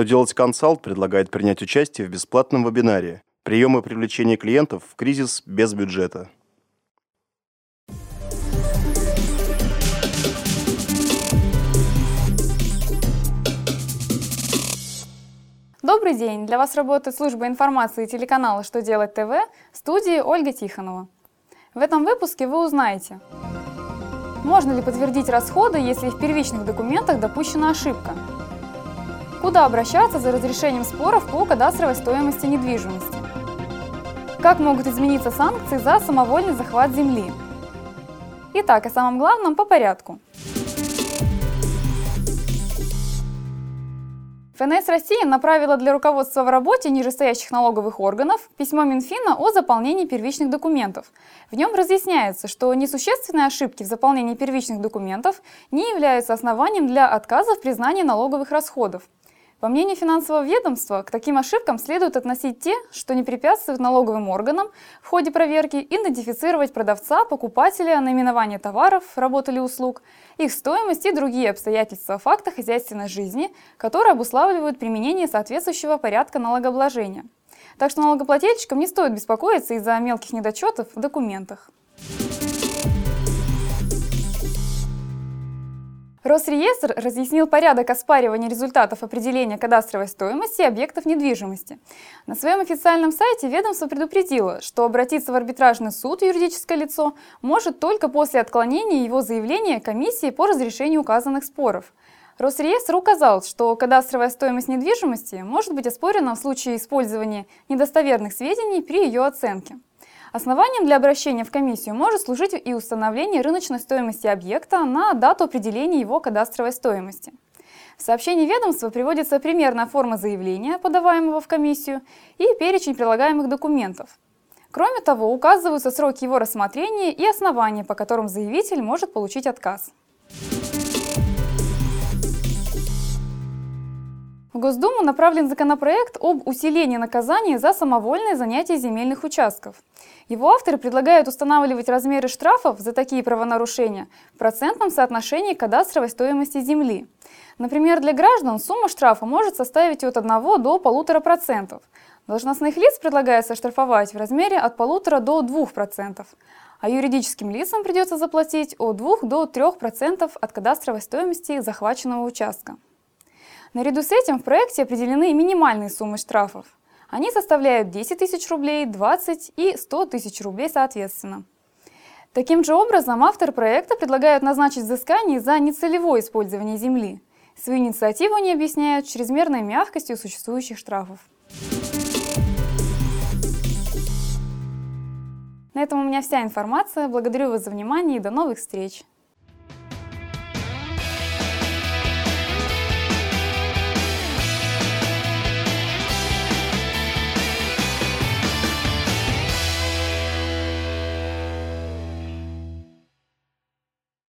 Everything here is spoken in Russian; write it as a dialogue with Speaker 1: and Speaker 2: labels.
Speaker 1: Что делать консалт предлагает принять участие в бесплатном вебинаре «Приемы привлечения клиентов в кризис без бюджета».
Speaker 2: Добрый день! Для вас работает служба информации телеканала «Что делать ТВ» в студии Ольга Тихонова. В этом выпуске вы узнаете, можно ли подтвердить расходы, если в первичных документах допущена ошибка, куда обращаться за разрешением споров по кадастровой стоимости недвижимости, как могут измениться санкции за самовольный захват земли. Итак, о самом главном по порядку – ФНС России направила для руководства в работе нижестоящих налоговых органов письмо Минфина о заполнении первичных документов. В нем разъясняется, что несущественные ошибки в заполнении первичных документов не являются основанием для отказа в признании налоговых расходов. По мнению финансового ведомства, к таким ошибкам следует относить те, что не препятствуют налоговым органам в ходе проверки идентифицировать продавца, покупателя, наименование товаров, работ или услуг, их стоимость и другие обстоятельства факта хозяйственной жизни, которые обуславливают применение соответствующего порядка налогообложения. Так что налогоплательщикам не стоит беспокоиться из-за мелких недочетов в документах. Росреестр разъяснил порядок оспаривания результатов определения кадастровой стоимости объектов недвижимости. На своем официальном сайте ведомство предупредило, что обратиться в арбитражный суд юридическое лицо может только после отклонения его заявления комиссии по разрешению указанных споров. Росреестр указал, что кадастровая стоимость недвижимости может быть оспорена в случае использования недостоверных сведений при ее оценке. Основанием для обращения в комиссию может служить и установление рыночной стоимости объекта на дату определения его кадастровой стоимости. В сообщении ведомства приводится примерная форма заявления, подаваемого в комиссию, и перечень прилагаемых документов. Кроме того, указываются сроки его рассмотрения и основания, по которым заявитель может получить отказ. В Госдуму направлен законопроект об усилении наказания за самовольное занятие земельных участков. Его авторы предлагают устанавливать размеры штрафов за такие правонарушения в процентном соотношении кадастровой стоимости земли. Например, для граждан сумма штрафа может составить от 1 до 1,5%. Должностных лиц предлагается штрафовать в размере от 1,5 до 2%, а юридическим лицам придется заплатить от 2 до 3% от кадастровой стоимости захваченного участка. Наряду с этим в проекте определены минимальные суммы штрафов. Они составляют 10 тысяч рублей, 20 и 100 тысяч рублей соответственно. Таким же образом, автор проекта предлагает назначить взыскание за нецелевое использование земли. Свою инициативу они объясняют чрезмерной мягкостью существующих штрафов. На этом у меня вся информация. Благодарю вас за внимание и до новых встреч!